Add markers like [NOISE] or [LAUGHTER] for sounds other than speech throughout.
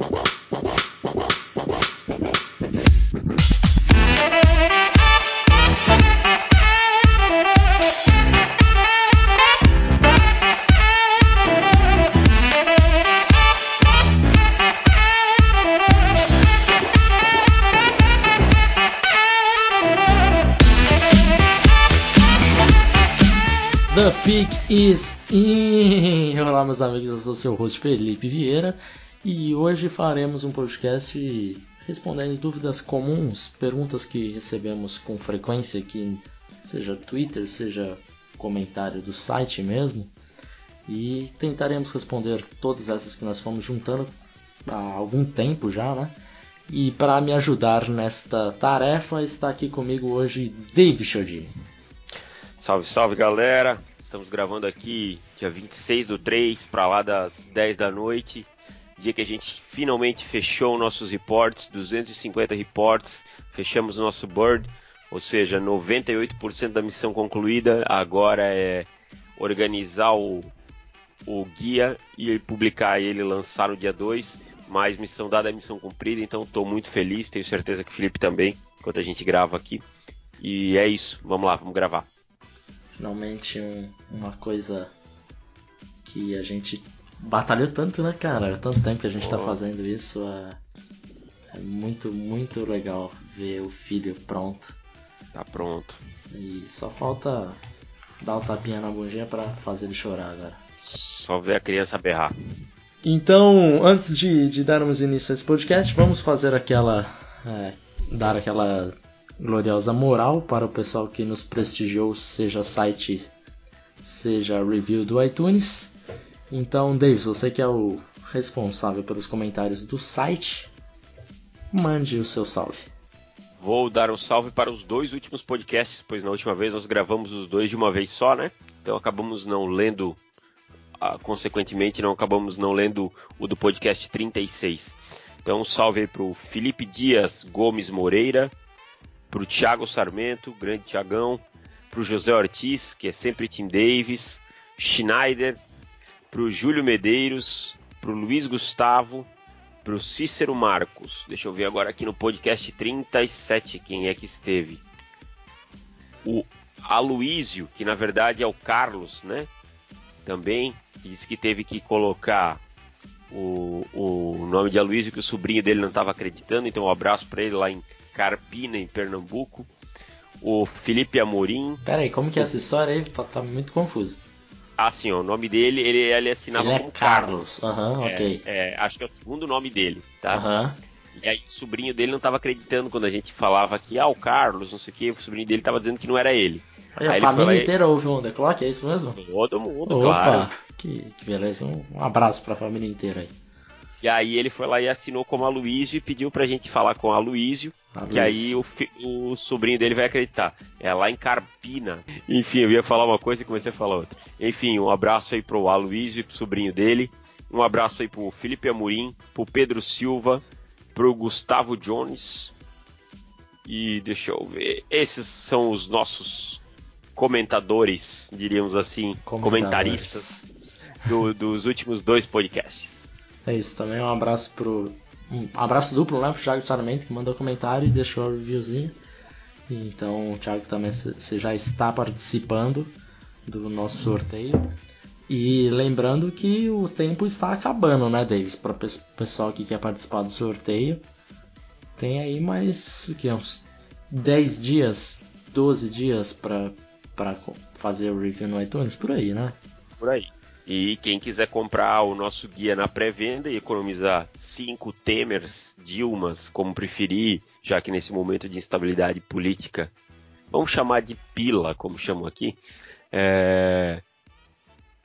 The Pig is in. Olá, meus amigos, eu sou seu host Felipe Vieira e hoje faremos um podcast respondendo dúvidas comuns, perguntas que recebemos com frequência aqui, seja Twitter, seja comentário do site mesmo, e tentaremos responder todas essas que nós fomos juntando há algum tempo já, né? E para me ajudar nesta tarefa está aqui comigo hoje Dave Chodini. Salve, salve galera! Estamos gravando aqui dia 26 do 3, para lá das 10 da noite. Dia que a gente finalmente fechou nossos reports, 250 reports, fechamos o nosso board, ou seja, 98% da missão concluída. Agora é organizar o, o guia e publicar ele, lançar no dia 2. Mas missão dada é missão cumprida, então estou muito feliz, tenho certeza que o Felipe também, enquanto a gente grava aqui. E é isso, vamos lá, vamos gravar. Finalmente um, uma coisa que a gente batalhou tanto, né, cara? Tanto tempo que a gente tá fazendo isso. É, é muito, muito legal ver o filho pronto. Tá pronto. E só falta dar o tapinha na bundinha pra fazer ele chorar agora. Só ver a criança berrar. Então, antes de, de darmos início a esse podcast, vamos fazer aquela. É, dar aquela gloriosa moral para o pessoal que nos prestigiou, seja site, seja review do iTunes. Então, Davis, você que é o responsável pelos comentários do site, mande o seu salve. Vou dar um salve para os dois últimos podcasts, pois na última vez nós gravamos os dois de uma vez só, né? Então acabamos não lendo, ah, consequentemente não acabamos não lendo o do podcast 36. Então um salve aí para o Felipe Dias Gomes Moreira, para o Thiago Sarmento, grande Thiagão, para o José Ortiz, que é sempre Tim Davis, Schneider, para o Júlio Medeiros, para o Luiz Gustavo, para o Cícero Marcos. Deixa eu ver agora aqui no podcast 37 quem é que esteve. O Aloísio, que na verdade é o Carlos, né? Também disse que teve que colocar o, o nome de Aloísio, que o sobrinho dele não estava acreditando, então um abraço para ele lá em Carpina, em Pernambuco. O Felipe Amorim. Pera aí, como que é essa história aí? Tá, tá muito confuso. Ah, sim, ó, o nome dele, ele, ele assinava ele é como Carlos. Aham, uhum, ok. É, acho que é o segundo nome dele, tá? Aham. Uhum. E aí o sobrinho dele não estava acreditando quando a gente falava que, ah, o Carlos, não sei o que, o sobrinho dele estava dizendo que não era ele. Olha, a família inteira ouve um The Clock, é isso mesmo? Todo mundo, Opa, claro. Que, que beleza, um, um abraço para a família inteira aí. E aí ele foi lá e assinou como Aloísio e pediu pra gente falar com Que aí o, o, sobrinho dele vai acreditar. É lá em Carpina. Enfim, eu ia falar uma coisa e comecei a falar outra. Enfim, um abraço aí pro Aloísio e pro sobrinho dele. Um abraço aí pro Felipe Amorim, pro Pedro Silva, pro Gustavo Jones. E deixa eu ver. Esses são os nossos comentadores, diríamos assim, comentaristas do, dos últimos dois podcasts. É isso, também um abraço pro. Um abraço duplo, né, pro Thiago Sarmento, que mandou comentário e deixou a reviewzinho. Então, Thiago também você já está participando do nosso sorteio. E lembrando que o tempo está acabando, né, Davis? Para o pessoal que quer participar do sorteio, tem aí mais o que, uns 10 dias, 12 dias para fazer o review no iTunes, por aí, né? Por aí. E quem quiser comprar o nosso guia na pré-venda e economizar cinco Temers, Dilmas, como preferir, já que nesse momento de instabilidade política, vamos chamar de pila, como chamam aqui, é...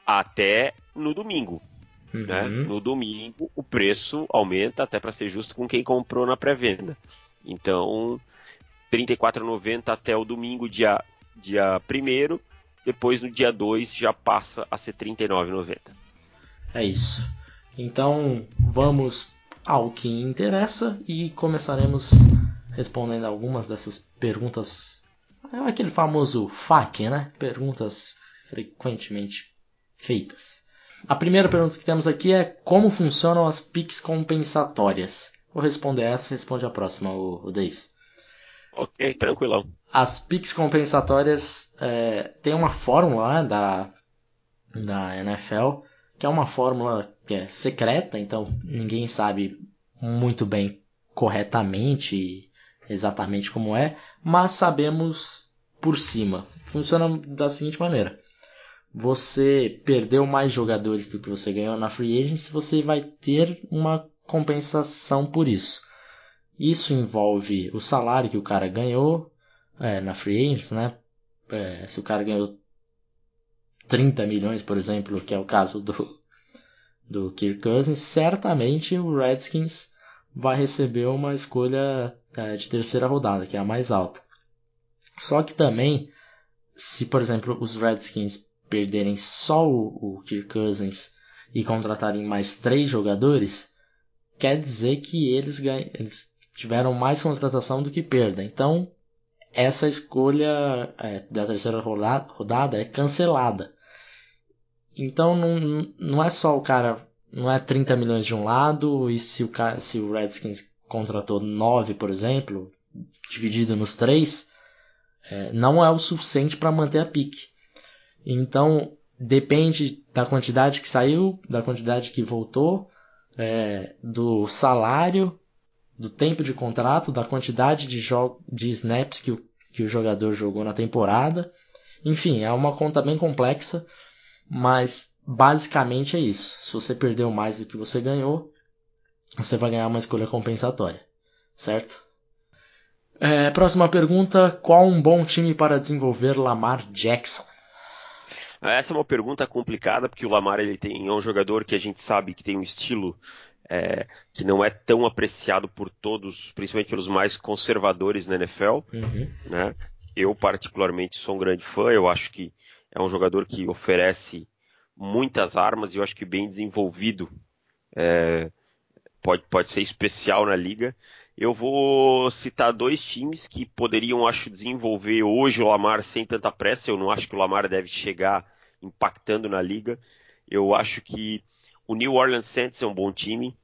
até no domingo. Uhum. Né? No domingo o preço aumenta até para ser justo com quem comprou na pré-venda. Então, R$ 34,90 até o domingo, dia, dia 1 depois no dia 2 já passa a ser R$ 39,90. É isso. Então vamos ao que interessa e começaremos respondendo algumas dessas perguntas. Aquele famoso FAQ, né? Perguntas frequentemente feitas. A primeira pergunta que temos aqui é como funcionam as PICs compensatórias? Vou responder essa, responde a próxima, o, o Davis. Ok, tranquilão. As PICs compensatórias é, tem uma fórmula da, da NFL, que é uma fórmula que é secreta, então ninguém sabe muito bem corretamente exatamente como é, mas sabemos por cima. Funciona da seguinte maneira: você perdeu mais jogadores do que você ganhou na free agency, você vai ter uma compensação por isso. Isso envolve o salário que o cara ganhou é, na free agency, né? É, se o cara ganhou 30 milhões, por exemplo, que é o caso do, do Kirk Cousins, certamente o Redskins vai receber uma escolha é, de terceira rodada, que é a mais alta. Só que também, se por exemplo os Redskins perderem só o, o Kirk Cousins e contratarem mais três jogadores, quer dizer que eles, ganham, eles tiveram mais contratação do que perda. Então, essa escolha é, da terceira rodada é cancelada. Então, não, não é só o cara. Não é 30 milhões de um lado, e se o, se o Redskins contratou 9, por exemplo, dividido nos três, é, não é o suficiente para manter a pique. Então, depende da quantidade que saiu, da quantidade que voltou, é, do salário, do tempo de contrato, da quantidade de, de snaps que o, que o jogador jogou na temporada. Enfim, é uma conta bem complexa, mas basicamente é isso. Se você perdeu mais do que você ganhou, você vai ganhar uma escolha compensatória, certo? É, próxima pergunta: qual um bom time para desenvolver Lamar Jackson? Essa é uma pergunta complicada porque o Lamar ele tem é um jogador que a gente sabe que tem um estilo é, que não é tão apreciado por todos, principalmente pelos mais conservadores na NFL. Uhum. Né? Eu particularmente sou um grande fã. Eu acho que é um jogador que oferece muitas armas e eu acho que bem desenvolvido é, pode, pode ser especial na liga. Eu vou citar dois times que poderiam, acho, desenvolver hoje o Lamar sem tanta pressa. Eu não acho que o Lamar deve chegar impactando na liga. Eu acho que o New Orleans Saints é um bom time.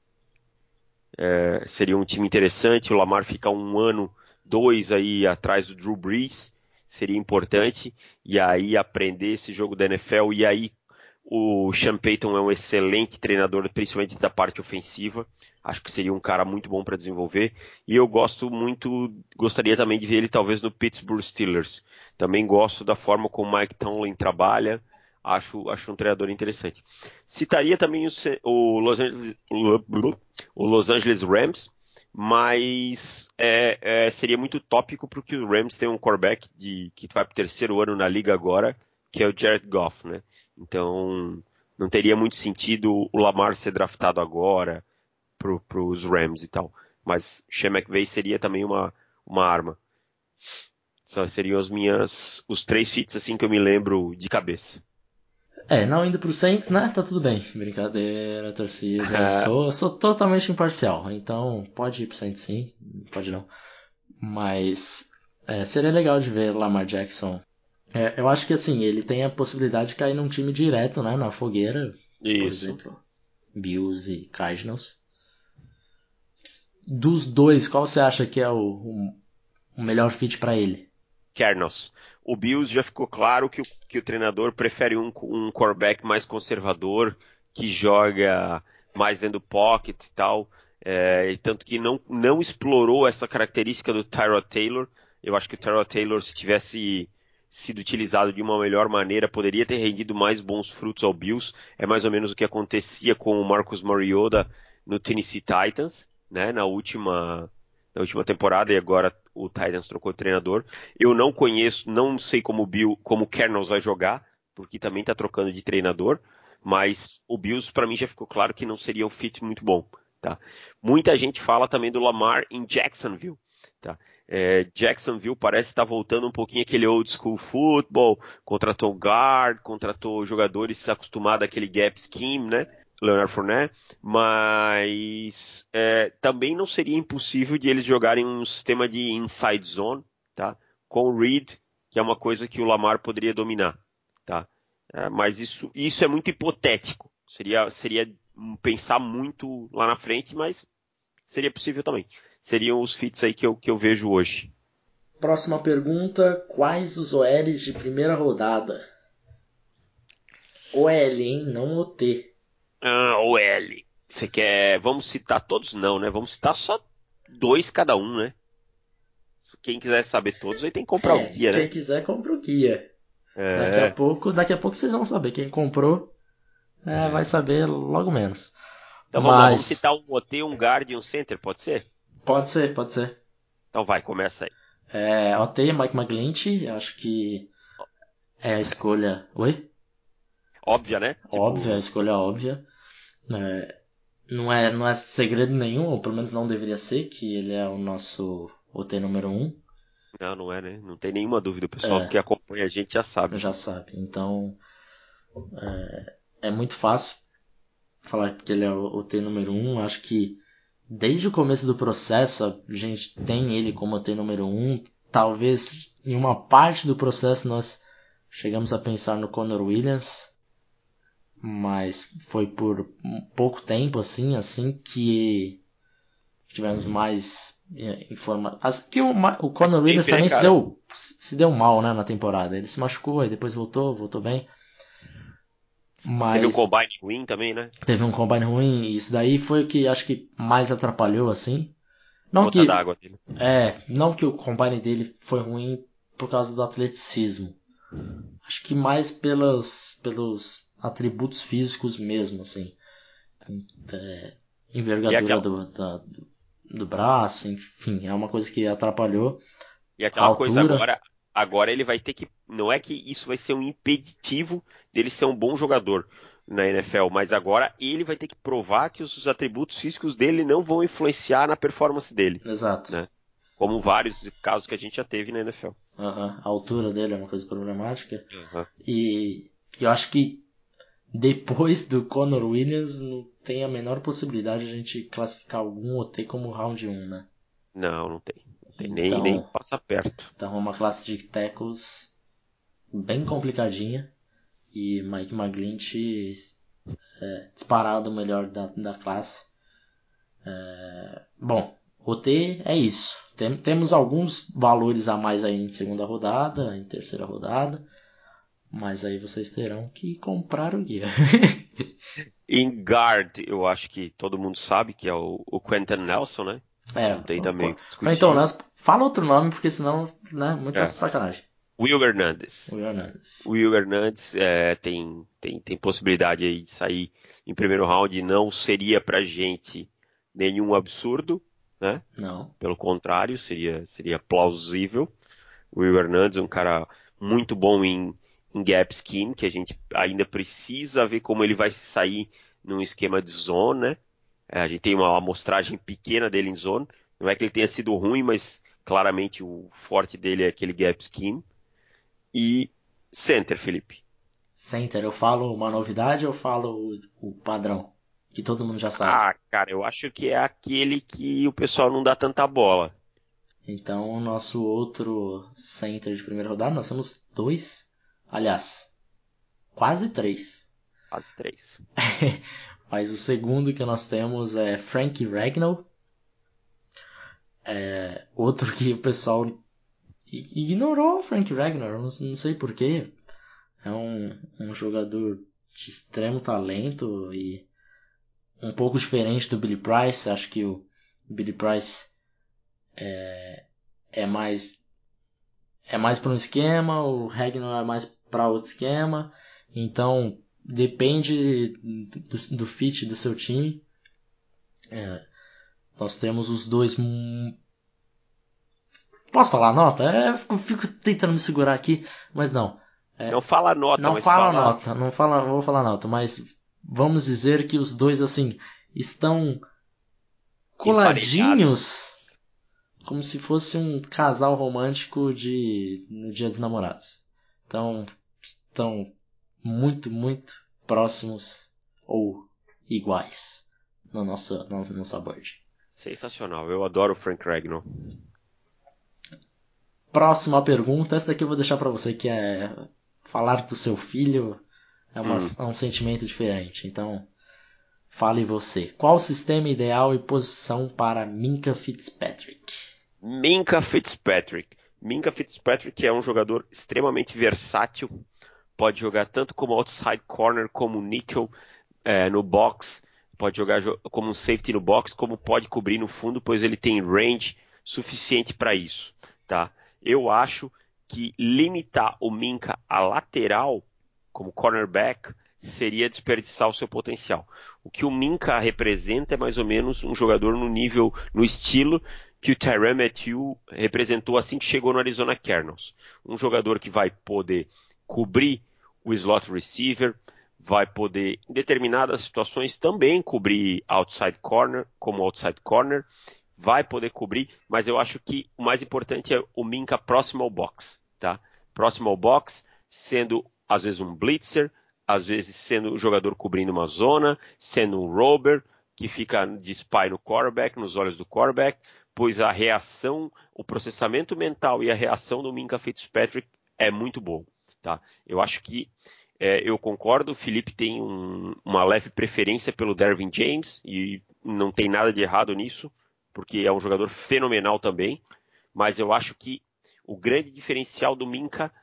É, seria um time interessante. O Lamar ficar um ano, dois aí atrás do Drew Brees seria importante. E aí aprender esse jogo da NFL e aí o Sean Payton é um excelente treinador, principalmente da parte ofensiva. Acho que seria um cara muito bom para desenvolver. E eu gosto muito, gostaria também de ver ele talvez no Pittsburgh Steelers. Também gosto da forma como o Mike Tomlin trabalha. Acho, acho um treinador interessante. Citaria também o, o, Los, Angeles, o Los Angeles Rams, mas é, é, seria muito tópico porque o Rams tem um quarterback de, que vai para o terceiro ano na liga agora, que é o Jared Goff, né? Então, não teria muito sentido o Lamar ser draftado agora para os Rams e tal. Mas Sean McVay seria também uma, uma arma. Seriam as minhas, os três fits assim que eu me lembro de cabeça. É, não indo pro Saints, né? Tá tudo bem. Brincadeira, torcida. É. Sou, sou totalmente imparcial. Então, pode ir pro Saints sim, pode não. Mas é, seria legal de ver Lamar Jackson é, eu acho que assim, ele tem a possibilidade de cair num time direto, né? Na fogueira. Isso. Por exemplo. Bills e Cardinals. Dos dois, qual você acha que é o, o, o melhor fit para ele? Cardinals. O Bills já ficou claro que o, que o treinador prefere um, um quarterback mais conservador, que joga mais dentro do pocket e tal. É, tanto que não, não explorou essa característica do Tyrod Taylor. Eu acho que o Tyrod Taylor, se tivesse sido utilizado de uma melhor maneira, poderia ter rendido mais bons frutos ao Bills. É mais ou menos o que acontecia com o Marcus Mariota no Tennessee Titans, né, na última na última temporada e agora o Titans trocou de treinador. Eu não conheço, não sei como o Bill, como o Kernels vai jogar, porque também está trocando de treinador, mas o Bills para mim já ficou claro que não seria um fit muito bom, tá? Muita gente fala também do Lamar em Jacksonville, tá? É, Jacksonville parece estar voltando um pouquinho aquele old school football, contratou guard, contratou jogadores acostumados àquele gap scheme, né? Leonard Fournette, mas é, também não seria impossível de eles jogarem um sistema de inside zone, tá? Com o Reed, que é uma coisa que o Lamar poderia dominar, tá? É, mas isso, isso é muito hipotético, Seria, seria pensar muito lá na frente, mas seria possível também. Seriam os fits aí que eu, que eu vejo hoje. Próxima pergunta: quais os OLs de primeira rodada? OL, hein? Não OT. Ah, OL. Você quer. Vamos citar todos? Não, né? Vamos citar só dois cada um, né? Quem quiser saber todos, aí tem que comprar é, o guia, quem né? Quem quiser, compra o guia. É. Daqui a pouco, daqui a pouco vocês vão saber. Quem comprou é, vai saber logo menos. Então vamos Mas... lá, vamos citar um OT, um guard e um center, pode ser? Pode ser, pode ser. Então vai, começa aí. É, OT, Mike McGlinchey, acho que é a escolha. Oi? Óbvia, né? Tipo... Óbvia, a escolha óbvia. É, não, é, não é segredo nenhum, ou pelo menos não deveria ser, que ele é o nosso OT número 1. Um. Não, não é, né? Não tem nenhuma dúvida. O pessoal é, que acompanha a gente já sabe. Já sabe. Então, é, é muito fácil falar que ele é o OT número 1. Um. Acho que desde o começo do processo a gente tem ele como OT número 1. Um. Talvez em uma parte do processo nós chegamos a pensar no Conor Williams. Mas foi por pouco tempo assim, assim que tivemos mais informações. Que o, o Conor Williams também se deu, se deu mal né, na temporada. Ele se machucou, aí depois voltou, voltou bem. Mas... Teve um combine ruim também, né? Teve um combine ruim, e isso daí foi o que acho que mais atrapalhou, assim. Não que. É, não que o combine dele foi ruim por causa do atleticismo. Acho que mais pelos, pelos atributos físicos mesmo, assim. É, envergadura aquela... do, da, do, braço, enfim, é uma coisa que atrapalhou. E aquela coisa agora, agora ele vai ter que. Não é que isso vai ser um impeditivo dele ser um bom jogador na NFL, mas agora ele vai ter que provar que os atributos físicos dele não vão influenciar na performance dele. Exato. Né? Como vários casos que a gente já teve na NFL. Uhum. A altura dele é uma coisa problemática. Uhum. E eu acho que depois do Conor Williams não tem a menor possibilidade de a gente classificar algum OT como round 1, né? Não, não tem. Não tem então, nem, nem passa perto. Então é uma classe de tackles bem complicadinha. E Mike McGlinchey é, disparado o melhor da, da classe. É, bom, OT é isso. Tem, temos alguns valores a mais aí em segunda rodada, em terceira rodada. Mas aí vocês terão que comprar o guia. [LAUGHS] em guard, eu acho que todo mundo sabe que é o, o Quentin Nelson, né? É. Tem também. Então, nós fala outro nome, porque senão, né, muita é. sacanagem. Will Hernandez. Will Hernandez. Will Hernandez é, tem, tem, tem possibilidade aí de sair em primeiro round. Não seria pra gente nenhum absurdo, né? Não. Pelo contrário, seria, seria plausível. Will Hernandez, um cara muito bom em, em gap scheme, que a gente ainda precisa ver como ele vai sair num esquema de zone, né? É, a gente tem uma amostragem pequena dele em zone. Não é que ele tenha sido ruim, mas claramente o forte dele é aquele gap scheme. E center, Felipe. Center, eu falo uma novidade ou falo o, o padrão? Que todo mundo já sabe. Ah, cara, eu acho que é aquele que o pessoal não dá tanta bola. Então, o nosso outro center de primeira rodada, nós temos dois. Aliás, quase três. Quase três. [LAUGHS] Mas o segundo que nós temos é Frank Ragnall. É outro que o pessoal ignorou o Frank Ragnall, não, sei porquê. É um, um jogador de extremo talento e um pouco diferente do Billy Price. Acho que o Billy Price é, é mais é mais para um esquema, o Ragnall é mais para outro esquema. Então depende do, do fit do seu time. É, nós temos os dois Posso falar a nota? É, fico, fico, tentando me segurar aqui, mas não. É, não fala nota, Não fala, fala nota, não fala, vou falar nota, mas vamos dizer que os dois assim estão coladinhos como se fosse um casal romântico de no Dia dos Namorados. Então, estão muito, muito próximos ou iguais na nossa, na nossa board. Sensacional, eu adoro o Frank Ragnall. Próxima pergunta, essa daqui eu vou deixar para você que é falar do seu filho. É, uma, hum. é um sentimento diferente. Então, fale você. Qual o sistema ideal e posição para Minka Fitzpatrick? Minka Fitzpatrick. Minka Fitzpatrick é um jogador extremamente versátil. Pode jogar tanto como outside corner, como nickel é, no box. Pode jogar como um safety no box, como pode cobrir no fundo, pois ele tem range suficiente para isso. Tá? Eu acho que limitar o Minka a lateral, como cornerback, seria desperdiçar o seu potencial. O que o Minka representa é mais ou menos um jogador no nível, no estilo que o Tyrann Matthew representou assim que chegou no Arizona Cardinals. Um jogador que vai poder cobrir o slot receiver, vai poder, em determinadas situações, também cobrir outside corner, como outside corner, vai poder cobrir, mas eu acho que o mais importante é o Minka próximo ao box, tá? Próximo ao box, sendo às vezes um blitzer, às vezes sendo o jogador cobrindo uma zona, sendo um rover, que fica de spy no quarterback, nos olhos do quarterback, pois a reação, o processamento mental e a reação do Minka Fitzpatrick é muito bom, tá? Eu acho que é, eu concordo, o Felipe tem um, uma leve preferência pelo Dervin James e não tem nada de errado nisso, porque é um jogador fenomenal também, mas eu acho que o grande diferencial do Minka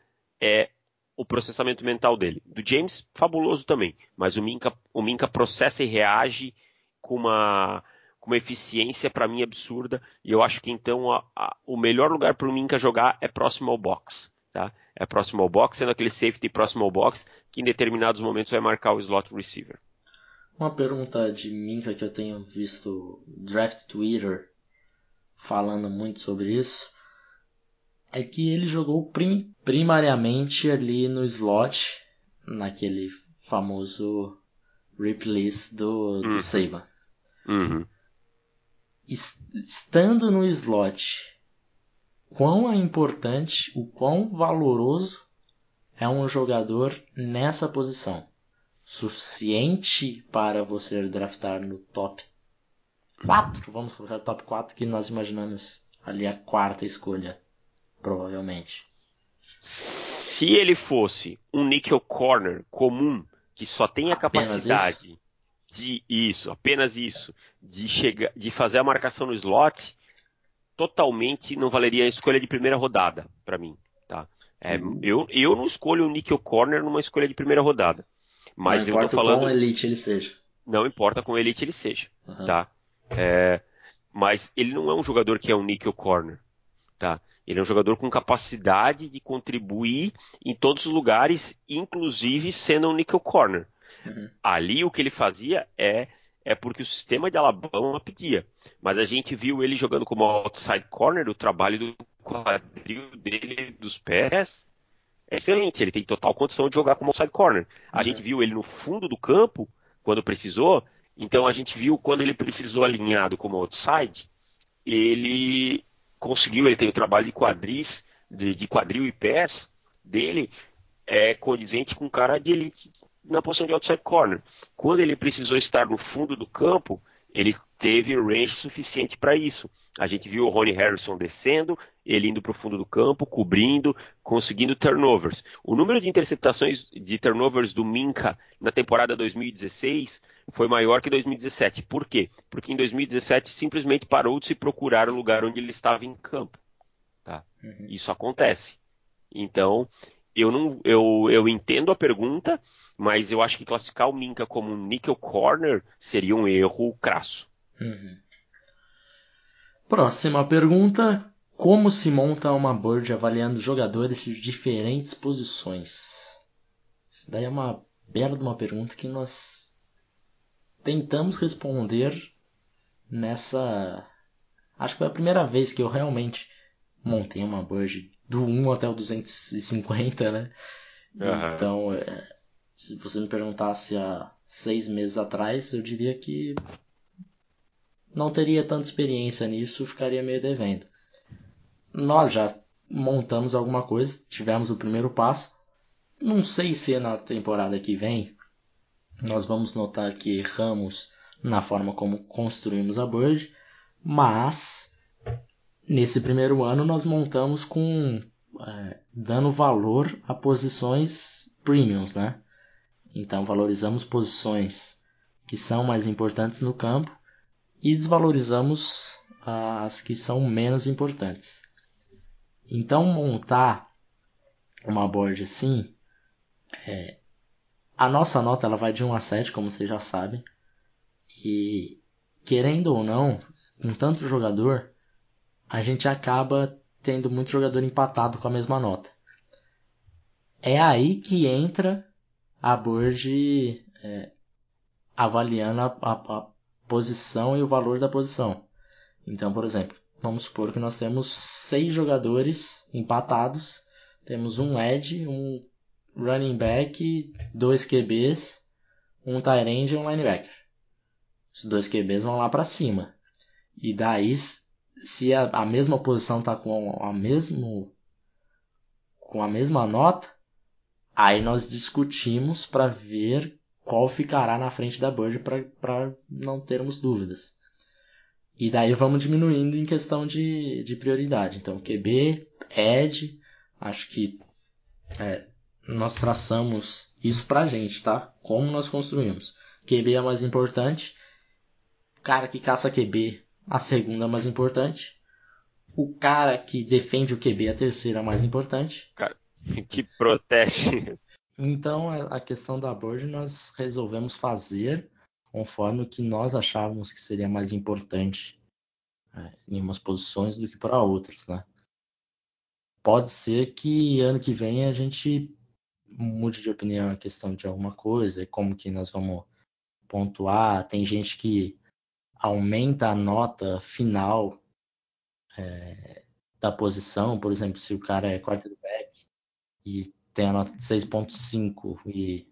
é o processamento mental dele. Do James, fabuloso também, mas o Minka, o Minka processa e reage com uma, com uma eficiência para mim absurda, e eu acho que então a, a, o melhor lugar para o Minka jogar é próximo ao box. Tá? É próximo ao box, sendo aquele safety próximo ao box, que em determinados momentos vai marcar o slot receiver. Uma pergunta de Minka que eu tenho visto draft Twitter falando muito sobre isso é que ele jogou prim primariamente ali no slot, naquele famoso replace do, do uhum. Saban. Uhum. Estando no slot, quão é importante, o quão valoroso é um jogador nessa posição. Suficiente para você draftar no top 4, vamos colocar top 4 que nós imaginamos ali a quarta escolha, provavelmente. Se ele fosse um nickel corner comum, que só tem a capacidade de isso, apenas isso, de chegar, de fazer a marcação no slot, totalmente não valeria a escolha de primeira rodada para mim, tá? É, uhum. eu, eu não escolho o Nickel Corner numa escolha de primeira rodada. Mas não eu tô falando. Quão elite ele seja. Não importa com elite ele seja, uhum. tá? É, mas ele não é um jogador que é um Nickel Corner, tá? Ele é um jogador com capacidade de contribuir em todos os lugares, inclusive sendo um Nickel Corner. Uhum. Ali o que ele fazia é é porque o sistema de Alabama pedia. Mas a gente viu ele jogando como outside corner, o trabalho do quadril dele, dos pés, é excelente. Ele tem total condição de jogar como outside corner. A uhum. gente viu ele no fundo do campo, quando precisou. Então a gente viu quando ele precisou alinhado como outside, ele conseguiu, ele tem o trabalho de quadris, de, de quadril e pés dele, é condizente com um cara de elite na posição de outside corner. Quando ele precisou estar no fundo do campo, ele teve range suficiente para isso. A gente viu o Ronnie Harrison descendo, ele indo para o fundo do campo, cobrindo, conseguindo turnovers. O número de interceptações de turnovers do Minka na temporada 2016 foi maior que 2017. Por quê? Porque em 2017 simplesmente parou de se procurar o lugar onde ele estava em campo. Tá? Uhum. Isso acontece. Então, eu não, eu, eu entendo a pergunta, mas eu acho que classificar o Minka como um nickel corner seria um erro crasso. Uhum. Próxima pergunta: como se monta uma board avaliando jogadores de diferentes posições? Isso daí é uma bela de uma pergunta que nós tentamos responder nessa. Acho que foi a primeira vez que eu realmente montei uma board do 1 até o 250, né? Uhum. Então, é, se você me perguntasse há seis meses atrás, eu diria que não teria tanta experiência nisso, ficaria meio devendo. Nós já montamos alguma coisa, tivemos o primeiro passo. Não sei se na temporada que vem nós vamos notar que erramos na forma como construímos a Bird, mas nesse primeiro ano nós montamos com é, dando valor a posições premiums, né? Então valorizamos posições que são mais importantes no campo e desvalorizamos as que são menos importantes. Então montar uma board assim, é, a nossa nota ela vai de 1 a 7, como vocês já sabem. E querendo ou não, com tanto jogador, a gente acaba tendo muito jogador empatado com a mesma nota. É aí que entra a board é, avaliando a, a, a posição e o valor da posição. Então, por exemplo, vamos supor que nós temos seis jogadores empatados, temos um edge, um running back, dois QBs, um tight end e um linebacker. Os dois QBs vão lá para cima. E daí, se a, a mesma posição está com a mesmo com a mesma nota, aí nós discutimos para ver qual ficará na frente da Bird para não termos dúvidas. E daí vamos diminuindo em questão de, de prioridade. Então, QB, Edge, acho que é, nós traçamos isso pra gente, tá? Como nós construímos. QB é mais importante. Cara que caça QB, a segunda é mais importante. O cara que defende o QB, a terceira é mais importante. Cara, que protege. Então, a questão da board nós resolvemos fazer conforme o que nós achávamos que seria mais importante né, em umas posições do que para outras, né? Pode ser que ano que vem a gente mude de opinião a questão de alguma coisa, como que nós vamos pontuar. Tem gente que aumenta a nota final é, da posição, por exemplo, se o cara é quarterback e tem a nota de 6.5 e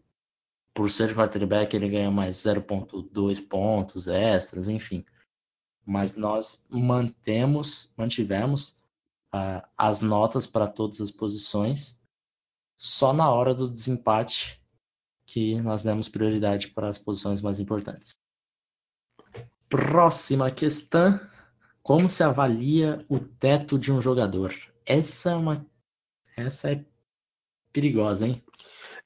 por ser quarterback ele ganha mais 0.2 pontos extras, enfim. Mas nós mantemos, mantivemos as notas para todas as posições. Só na hora do desempate que nós demos prioridade para as posições mais importantes. Próxima questão: como se avalia o teto de um jogador? Essa é uma, essa é perigosa, hein?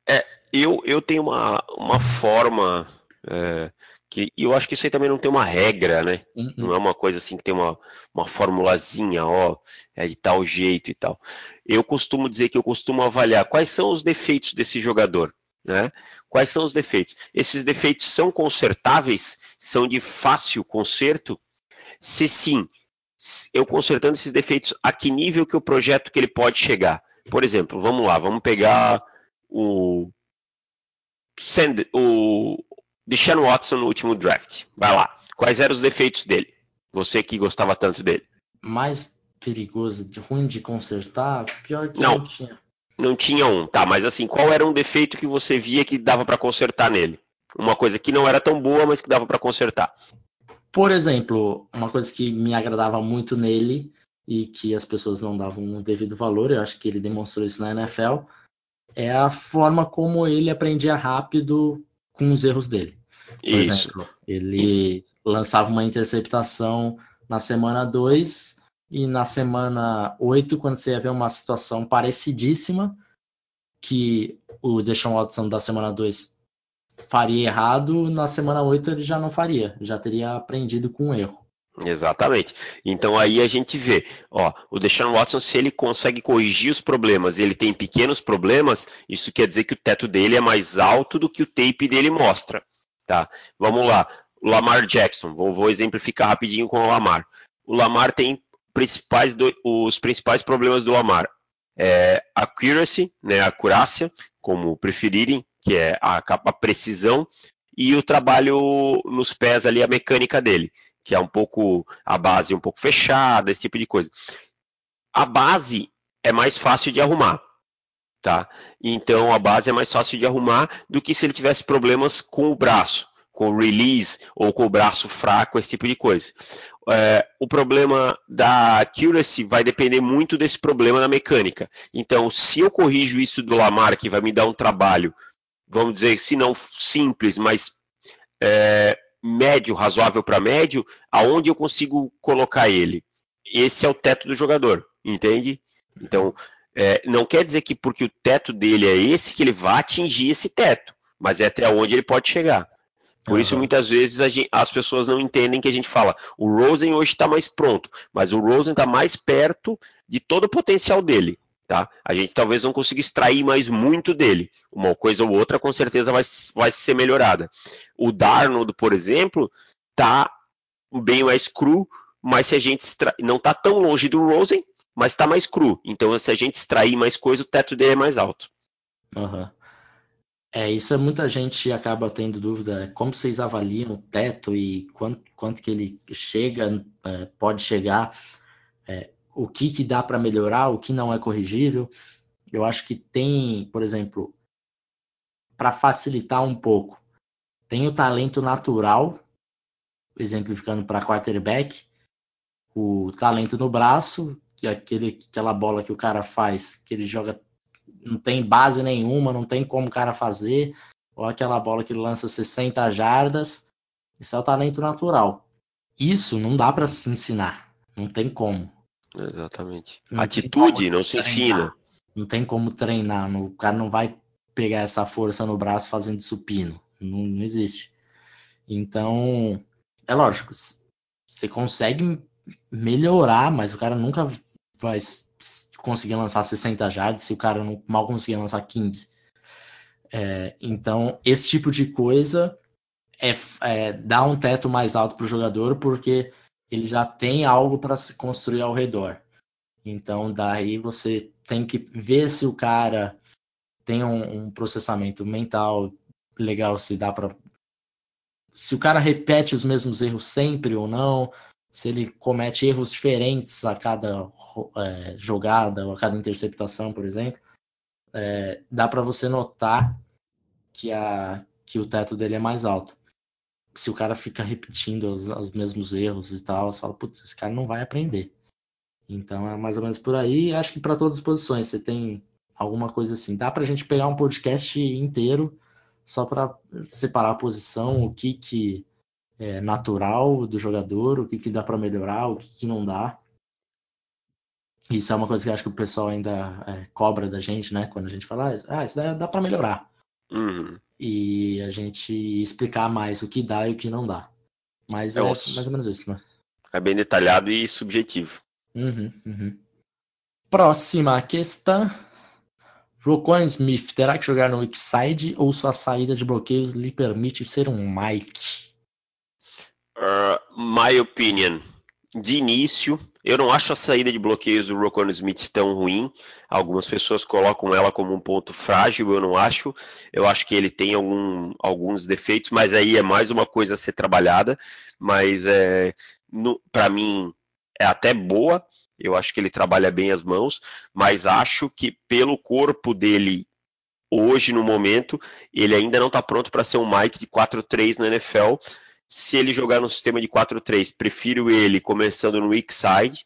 É, eu, eu tenho uma, uma forma é, que eu acho que isso aí também não tem uma regra, né? Uhum. Não é uma coisa assim que tem uma, uma formulazinha, ó, é de tal jeito e tal. Eu costumo dizer que eu costumo avaliar quais são os defeitos desse jogador, né? Quais são os defeitos? Esses defeitos são consertáveis? São de fácil conserto? Se sim, eu consertando esses defeitos, a que nível que o projeto que ele pode chegar? Por exemplo, vamos lá, vamos pegar o, o Deshaun Watson no último draft. Vai lá. Quais eram os defeitos dele? Você que gostava tanto dele. Mais perigoso, de ruim de consertar, pior que não, não tinha. Não tinha um, tá, mas assim, qual era um defeito que você via que dava para consertar nele? Uma coisa que não era tão boa, mas que dava para consertar. Por exemplo, uma coisa que me agradava muito nele e que as pessoas não davam um devido valor, eu acho que ele demonstrou isso na NFL, é a forma como ele aprendia rápido com os erros dele. Por isso. exemplo, ele lançava uma interceptação na semana 2 e na semana 8, quando você ia ver uma situação parecidíssima, que o Deshaun Watson da semana 2 faria errado, na semana 8 ele já não faria, já teria aprendido com o erro. Exatamente. Então aí a gente vê, ó, o Deshaun Watson, se ele consegue corrigir os problemas ele tem pequenos problemas, isso quer dizer que o teto dele é mais alto do que o tape dele mostra. Tá? Vamos lá. O Lamar Jackson, vou, vou exemplificar rapidinho com o Lamar. O Lamar tem principais do, os principais problemas do Lamar. É accuracy, né, acurácia, como preferirem, que é a, a precisão, e o trabalho nos pés ali, a mecânica dele que é um pouco a base um pouco fechada, esse tipo de coisa. A base é mais fácil de arrumar, tá? Então a base é mais fácil de arrumar do que se ele tivesse problemas com o braço, com o release ou com o braço fraco, esse tipo de coisa. É, o problema da accuracy vai depender muito desse problema da mecânica. Então, se eu corrijo isso do Lamar, que vai me dar um trabalho, vamos dizer, se não simples, mas é, médio, razoável para médio, aonde eu consigo colocar ele. Esse é o teto do jogador, entende? Então, é, não quer dizer que porque o teto dele é esse que ele vai atingir esse teto. mas é até onde ele pode chegar. Por uhum. isso, muitas vezes, gente, as pessoas não entendem que a gente fala, o Rosen hoje está mais pronto, mas o Rosen está mais perto de todo o potencial dele. Tá? A gente talvez não consiga extrair mais muito dele. Uma coisa ou outra, com certeza, vai, vai ser melhorada. O Darnold, por exemplo, está bem mais cru, mas se a gente extra... não está tão longe do Rosen, mas está mais cru. Então, se a gente extrair mais coisa, o teto dele é mais alto. Uhum. É, isso é muita gente acaba tendo dúvida. Como vocês avaliam o teto e quanto, quanto que ele chega, é, pode chegar, é, o que, que dá para melhorar, o que não é corrigível. Eu acho que tem, por exemplo, para facilitar um pouco, tem o talento natural, exemplificando para quarterback, o talento no braço, que é aquele, aquela bola que o cara faz, que ele joga não tem base nenhuma, não tem como o cara fazer, ou aquela bola que lança 60 jardas, isso é o talento natural. Isso não dá para se ensinar, não tem como. Exatamente. Não Atitude não se ensina. Não tem como treinar, o cara não vai pegar essa força no braço fazendo supino, não, não existe. Então, é lógico, você consegue melhorar, mas o cara nunca vai conseguir lançar 60 jardas se o cara não, mal conseguir lançar 15. É, então, esse tipo de coisa é, é dá um teto mais alto para o jogador porque ele já tem algo para se construir ao redor. Então, daí você tem que ver se o cara tem um, um processamento mental legal, se dá para. Se o cara repete os mesmos erros sempre ou não, se ele comete erros diferentes a cada é, jogada ou a cada interceptação, por exemplo, é, dá para você notar que, a, que o teto dele é mais alto. Se o cara fica repetindo os, os mesmos erros e tal, você fala, putz, esse cara não vai aprender. Então é mais ou menos por aí. Acho que para todas as posições você tem alguma coisa assim. Dá para a gente pegar um podcast inteiro só para separar a posição, o que que é, natural do jogador, o que, que dá para melhorar, o que, que não dá. Isso é uma coisa que acho que o pessoal ainda é, cobra da gente, né? Quando a gente fala, ah, isso dá, dá para melhorar. Uhum. E a gente explicar mais o que dá e o que não dá. Mas é, é mais ou menos isso, né? É bem detalhado e subjetivo. Uhum, uhum. Próxima questão. Rocon Smith terá que jogar no weak side ou sua saída de bloqueios lhe permite ser um Mike? My opinion. De início, eu não acho a saída de bloqueios do Rocon Smith tão ruim. Algumas pessoas colocam ela como um ponto frágil, eu não acho. Eu acho que ele tem algum, alguns defeitos, mas aí é mais uma coisa a ser trabalhada. Mas é, para mim é até boa. Eu acho que ele trabalha bem as mãos, mas acho que pelo corpo dele hoje no momento, ele ainda não está pronto para ser um Mike de 4-3 na NFL se ele jogar no sistema de 4-3, prefiro ele começando no weak side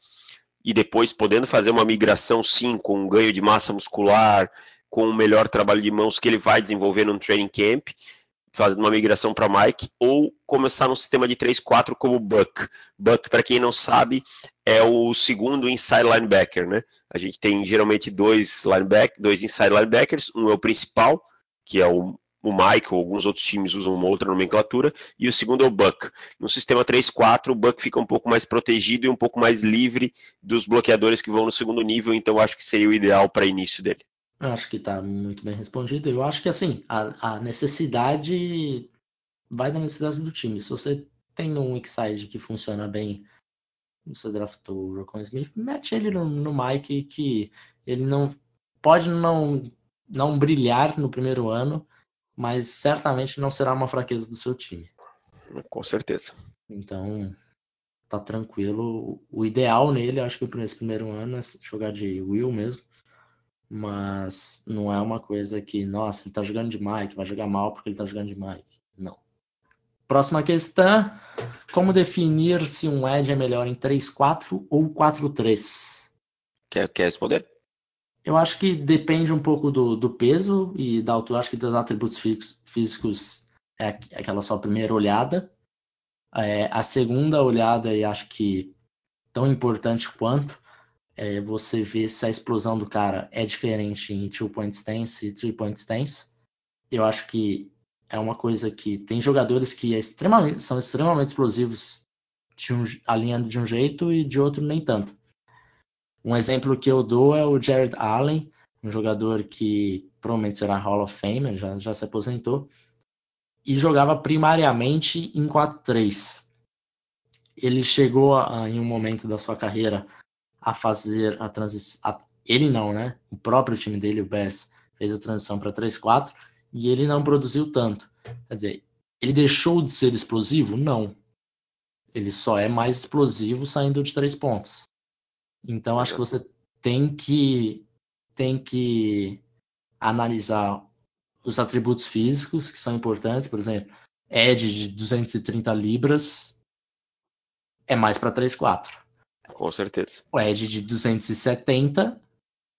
e depois podendo fazer uma migração sim com um ganho de massa muscular, com um melhor trabalho de mãos que ele vai desenvolver no training camp, fazendo uma migração para Mike, ou começar no sistema de 3-4 como Buck. Buck, para quem não sabe, é o segundo inside linebacker, né? A gente tem geralmente dois linebackers, dois inside linebackers, um é o principal, que é o o Michael, alguns outros times usam uma outra nomenclatura, e o segundo é o Buck. No sistema 3-4, o Buck fica um pouco mais protegido e um pouco mais livre dos bloqueadores que vão no segundo nível, então acho que seria o ideal para início dele. Eu acho que está muito bem respondido. Eu acho que assim, a, a, necessidade vai da necessidade do time. Se você tem um X-Side que funciona bem, você draftou o Rocon Smith, mete ele no, no Mike que ele não pode não, não brilhar no primeiro ano, mas certamente não será uma fraqueza do seu time. Com certeza. Então, tá tranquilo. O ideal nele, acho que nesse primeiro ano é jogar de Will mesmo. Mas não é uma coisa que, nossa, ele tá jogando de Mike, vai jogar mal porque ele tá jogando de Mike. Não. Próxima questão: Como definir se um Edge é melhor em 3-4 ou 4-3? Quer, quer responder? Eu acho que depende um pouco do, do peso e da altura. Acho que dos atributos físicos é aquela só primeira olhada. É, a segunda olhada, e acho que tão importante quanto, é você ver se a explosão do cara é diferente em two point stance e three point stance. Eu acho que é uma coisa que tem jogadores que é extremamente, são extremamente explosivos de um, alinhando de um jeito e de outro nem tanto. Um exemplo que eu dou é o Jared Allen, um jogador que provavelmente será Hall of Fame, já, já se aposentou, e jogava primariamente em 4-3. Ele chegou a, em um momento da sua carreira a fazer a transição. Ele não, né? O próprio time dele, o Bears, fez a transição para 3-4 e ele não produziu tanto. Quer dizer, ele deixou de ser explosivo? Não. Ele só é mais explosivo saindo de três pontos. Então acho que você tem que tem que analisar os atributos físicos que são importantes, por exemplo, Ed de 230 libras é mais para 3-4. Com certeza. O Ed de 270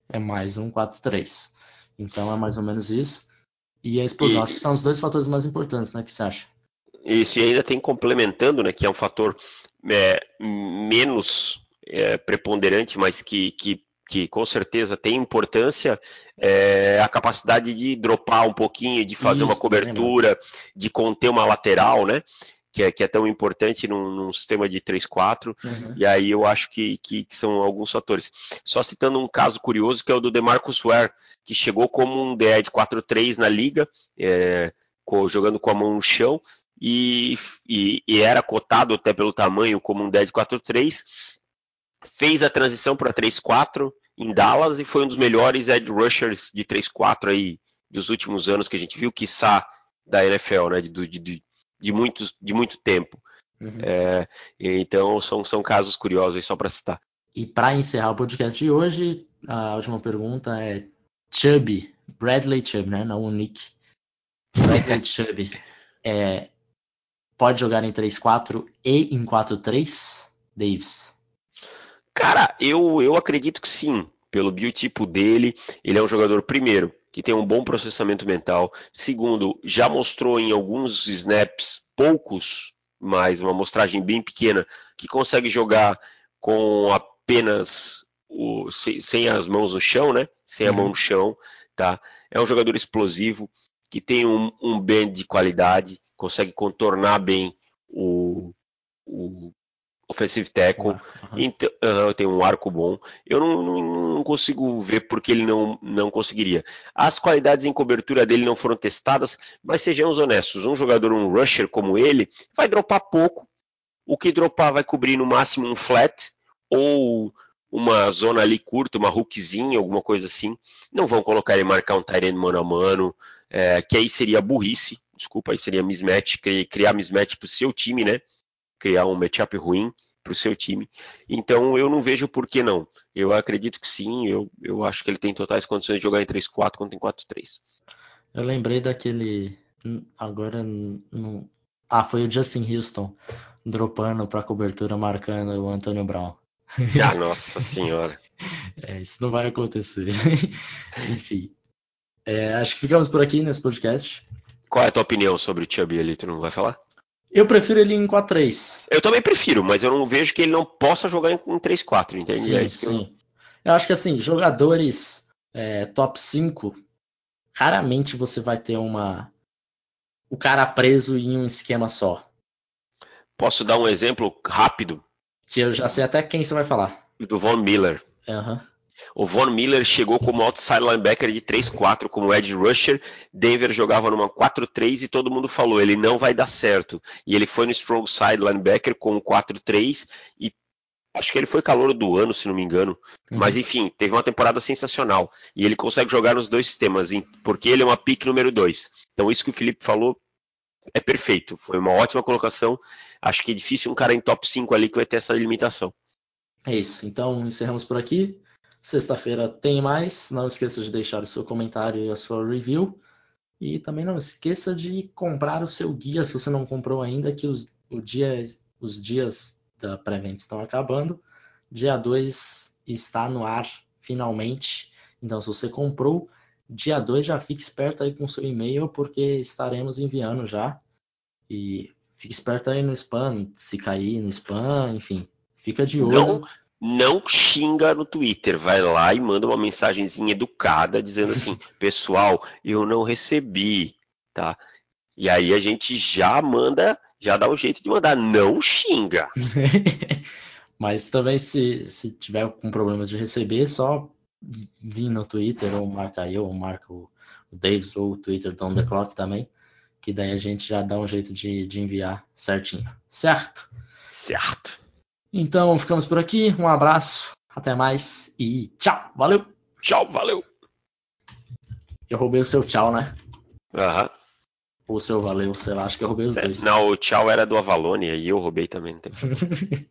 é mais um 4-3. Então é mais ou menos isso. E a explosão, e... acho que são os dois fatores mais importantes, né? que você acha? Isso, e ainda tem complementando, né, que é um fator é, menos é, preponderante, mas que, que, que com certeza tem importância, é a capacidade de dropar um pouquinho, de fazer Isso, uma cobertura, de conter uma lateral, né? Que é, que é tão importante num, num sistema de 3-4, uhum. e aí eu acho que, que, que, são alguns fatores. Só citando um caso curioso, que é o do DeMarcus Ware, que chegou como um DE de 4-3 na liga, é, jogando com a mão no chão, e, e, e, era cotado até pelo tamanho como um DE de 4-3, fez a transição para 3-4 em Dallas e foi um dos melhores edge rushers de 3-4 aí dos últimos anos que a gente viu, quiçá da NFL, né, de, de, de, muito, de muito tempo. Uhum. É, então são, são casos curiosos aí só para citar. E para encerrar o podcast de hoje, a última pergunta é Chubby, Bradley Chubb, né, não o Nick. Bradley [LAUGHS] Chubb é, pode jogar em 3-4 e em 4-3, Davis? Cara, eu, eu acredito que sim. Pelo biotipo dele, ele é um jogador, primeiro, que tem um bom processamento mental. Segundo, já mostrou em alguns snaps, poucos, mas uma amostragem bem pequena, que consegue jogar com apenas o, sem, as mãos no chão, né? Sem a mão no uhum. chão, tá? É um jogador explosivo, que tem um, um bend de qualidade, consegue contornar bem o, o offensive tackle, uhum. então, uh, tem um arco bom. Eu não, não, não, consigo ver porque ele não, não conseguiria. As qualidades em cobertura dele não foram testadas, mas sejamos honestos, um jogador, um rusher como ele, vai dropar pouco. O que dropar vai cobrir no máximo um flat ou uma zona ali curta, uma hookzinha, alguma coisa assim. Não vão colocar ele marcar um tight mano a mano, é, que aí seria burrice, desculpa, aí seria mismatch, criar mismatch pro seu time, né? Criar um matchup ruim para o seu time. Então eu não vejo por que não. Eu acredito que sim, eu, eu acho que ele tem totais condições de jogar em 3-4 quanto em 4-3. Eu lembrei daquele. Agora não. Ah, foi o Justin Houston dropando para cobertura marcando o Antônio Brown. [LAUGHS] Ah, nossa senhora. [LAUGHS] É, isso não vai acontecer. [LAUGHS] Enfim. É, acho que ficamos por aqui nesse podcast. Qual é a tua opinião sobre o Chubby ali? Tu não vai falar? Eu prefiro ele em 4-3. Eu também prefiro, mas eu não vejo que ele não possa jogar em 3-4, entende? Sim, é sim. Eu... eu... acho que assim, jogadores é, top 5, raramente você vai ter uma. O cara preso em um esquema só. Posso dar um exemplo rápido? Que eu já sei até quem você vai falar. Do Von Miller. Uhum. O Von Miller chegou como outside linebacker de 3-4, como edge rusher. Denver jogava numa 4-3 e todo mundo falou, ele não vai dar certo. E ele foi no strong side linebacker com 4-3 e acho que ele foi calor do ano, se não me engano. Uhum. Mas enfim, teve uma temporada sensacional. E ele consegue jogar nos dois sistemas, porque ele é uma pick número 2. Então isso que o Felipe falou é perfeito. Foi uma ótima colocação. Acho que é difícil um cara em top 5 ali que vai ter essa limitação. É isso. Então encerramos por aqui. Sexta-feira tem mais. Não esqueça de deixar o seu comentário e a sua review. E também não esqueça de comprar o seu guia se você não comprou ainda, que os, dia, os dias da pré-venda estão acabando. Dia 2 está no ar finalmente. Então, se você comprou, dia 2 já fique esperto aí com o seu e-mail, porque estaremos enviando já. E fique esperto aí no spam, se cair no spam, enfim. Fica de olho. Não não xinga no Twitter, vai lá e manda uma mensagenzinha educada dizendo assim, [LAUGHS] pessoal, eu não recebi, tá? E aí a gente já manda, já dá um jeito de mandar, não xinga. [LAUGHS] Mas também se, se tiver com problemas de receber, só vir no Twitter ou marca eu, ou marca o, o Davis ou o Twitter do On The Clock também, que daí a gente já dá um jeito de, de enviar certinho, certo? Certo. Então ficamos por aqui, um abraço, até mais e tchau, valeu! Tchau, valeu! Eu roubei o seu tchau, né? Aham. Uhum. Ou o seu valeu, sei lá, acho que eu roubei os dois. Não, o tchau era do Avalone e eu roubei também. Não tem [LAUGHS]